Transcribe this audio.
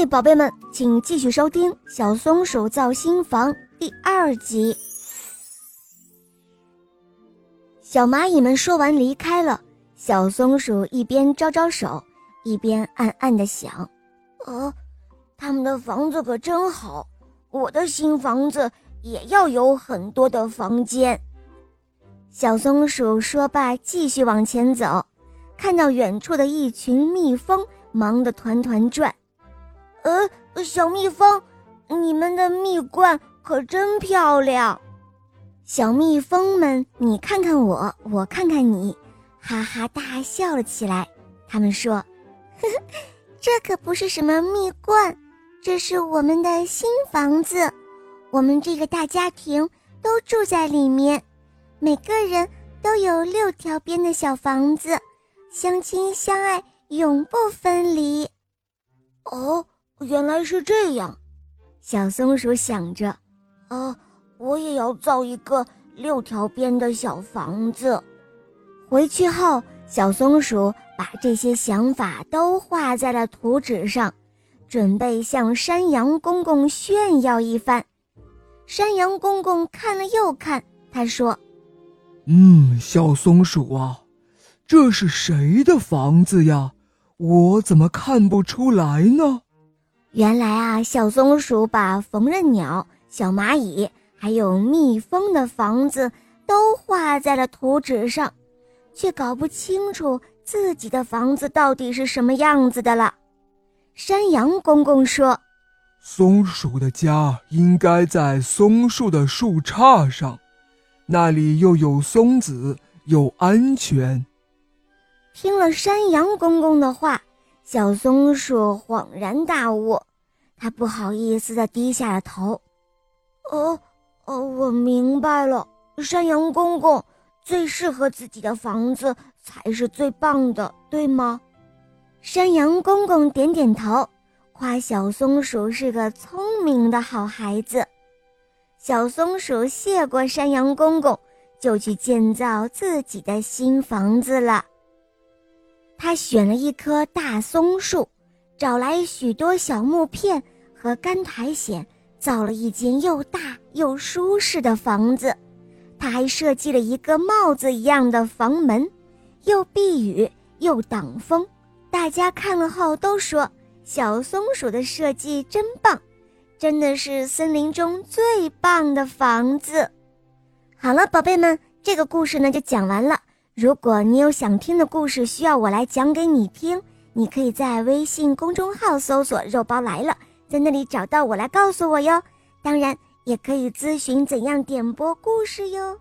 嘿，宝贝们，请继续收听《小松鼠造新房》第二集。小蚂蚁们说完离开了，小松鼠一边招招手，一边暗暗的想：“呃，他们的房子可真好，我的新房子也要有很多的房间。”小松鼠说罢，继续往前走，看到远处的一群蜜蜂忙得团团转。呃，小蜜蜂，你们的蜜罐可真漂亮。小蜜蜂们，你看看我，我看看你，哈哈大笑了起来。他们说：“呵呵，这可不是什么蜜罐，这是我们的新房子。我们这个大家庭都住在里面，每个人都有六条边的小房子，相亲相爱，永不分离。”哦。原来是这样，小松鼠想着，啊，我也要造一个六条边的小房子。回去后，小松鼠把这些想法都画在了图纸上，准备向山羊公公炫耀一番。山羊公公看了又看，他说：“嗯，小松鼠啊，这是谁的房子呀？我怎么看不出来呢？”原来啊，小松鼠把缝纫鸟、小蚂蚁还有蜜蜂的房子都画在了图纸上，却搞不清楚自己的房子到底是什么样子的了。山羊公公说：“松鼠的家应该在松树的树杈上，那里又有松子，又安全。”听了山羊公公的话。小松鼠恍然大悟，它不好意思地低下了头。哦，哦，我明白了，山羊公公最适合自己的房子才是最棒的，对吗？山羊公公点点头，夸小松鼠是个聪明的好孩子。小松鼠谢过山羊公公，就去建造自己的新房子了。他选了一棵大松树，找来许多小木片和干苔藓，造了一间又大又舒适的房子。他还设计了一个帽子一样的房门，又避雨又挡风。大家看了后都说：“小松鼠的设计真棒，真的是森林中最棒的房子。”好了，宝贝们，这个故事呢就讲完了。如果你有想听的故事需要我来讲给你听，你可以在微信公众号搜索“肉包来了”，在那里找到我来告诉我哟。当然，也可以咨询怎样点播故事哟。